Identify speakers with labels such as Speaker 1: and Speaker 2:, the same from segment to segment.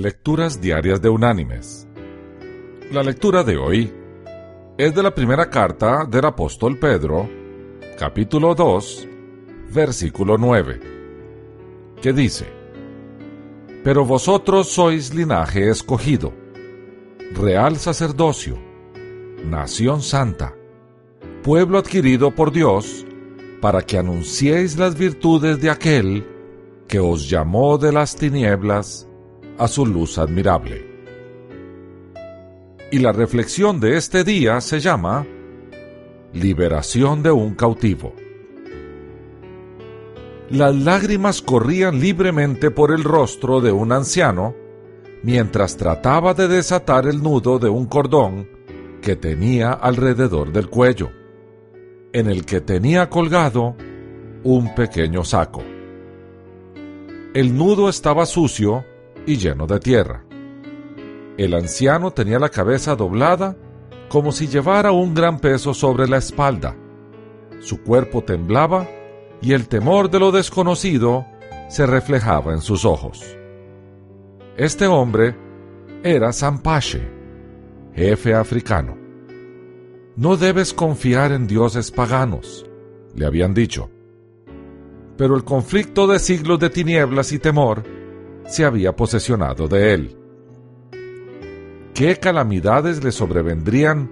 Speaker 1: Lecturas Diarias de Unánimes. La lectura de hoy es de la primera carta del apóstol Pedro, capítulo 2, versículo 9, que dice, Pero vosotros sois linaje escogido, real sacerdocio, nación santa, pueblo adquirido por Dios, para que anunciéis las virtudes de aquel que os llamó de las tinieblas a su luz admirable. Y la reflexión de este día se llama Liberación de un cautivo. Las lágrimas corrían libremente por el rostro de un anciano mientras trataba de desatar el nudo de un cordón que tenía alrededor del cuello, en el que tenía colgado un pequeño saco. El nudo estaba sucio y lleno de tierra. El anciano tenía la cabeza doblada como si llevara un gran peso sobre la espalda. Su cuerpo temblaba y el temor de lo desconocido se reflejaba en sus ojos. Este hombre era Sampache, jefe africano. No debes confiar en dioses paganos, le habían dicho. Pero el conflicto de siglos de tinieblas y temor se había posesionado de él. ¿Qué calamidades le sobrevendrían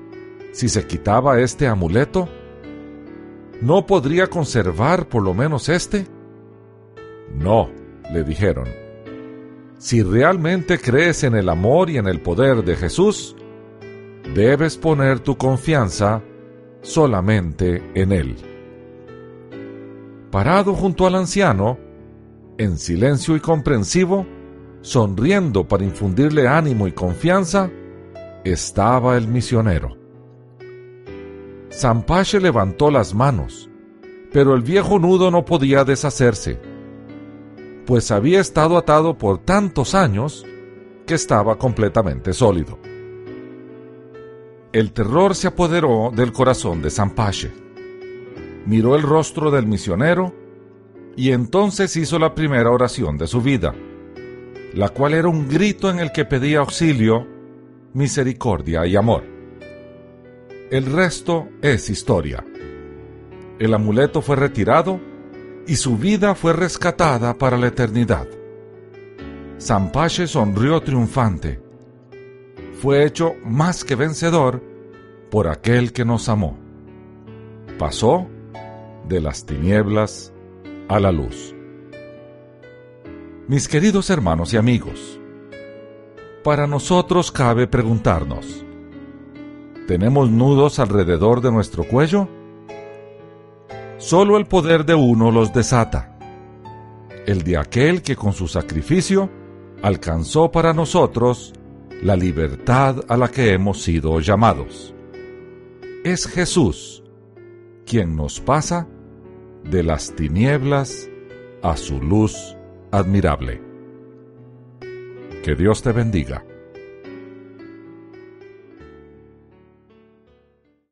Speaker 1: si se quitaba este amuleto? ¿No podría conservar por lo menos este? No, le dijeron. Si realmente crees en el amor y en el poder de Jesús, debes poner tu confianza solamente en Él. Parado junto al anciano, en silencio y comprensivo, sonriendo para infundirle ánimo y confianza, estaba el misionero. Zampache levantó las manos, pero el viejo nudo no podía deshacerse, pues había estado atado por tantos años que estaba completamente sólido. El terror se apoderó del corazón de Zampache. Miró el rostro del misionero y entonces hizo la primera oración de su vida, la cual era un grito en el que pedía auxilio, misericordia y amor. El resto es historia. El amuleto fue retirado y su vida fue rescatada para la eternidad. Zampache sonrió triunfante. Fue hecho más que vencedor por aquel que nos amó. Pasó de las tinieblas a la luz. Mis queridos hermanos y amigos, para nosotros cabe preguntarnos, ¿tenemos nudos alrededor de nuestro cuello? Solo el poder de uno los desata, el de aquel que con su sacrificio alcanzó para nosotros la libertad a la que hemos sido llamados. Es Jesús quien nos pasa de las tinieblas a su luz admirable. Que Dios te bendiga.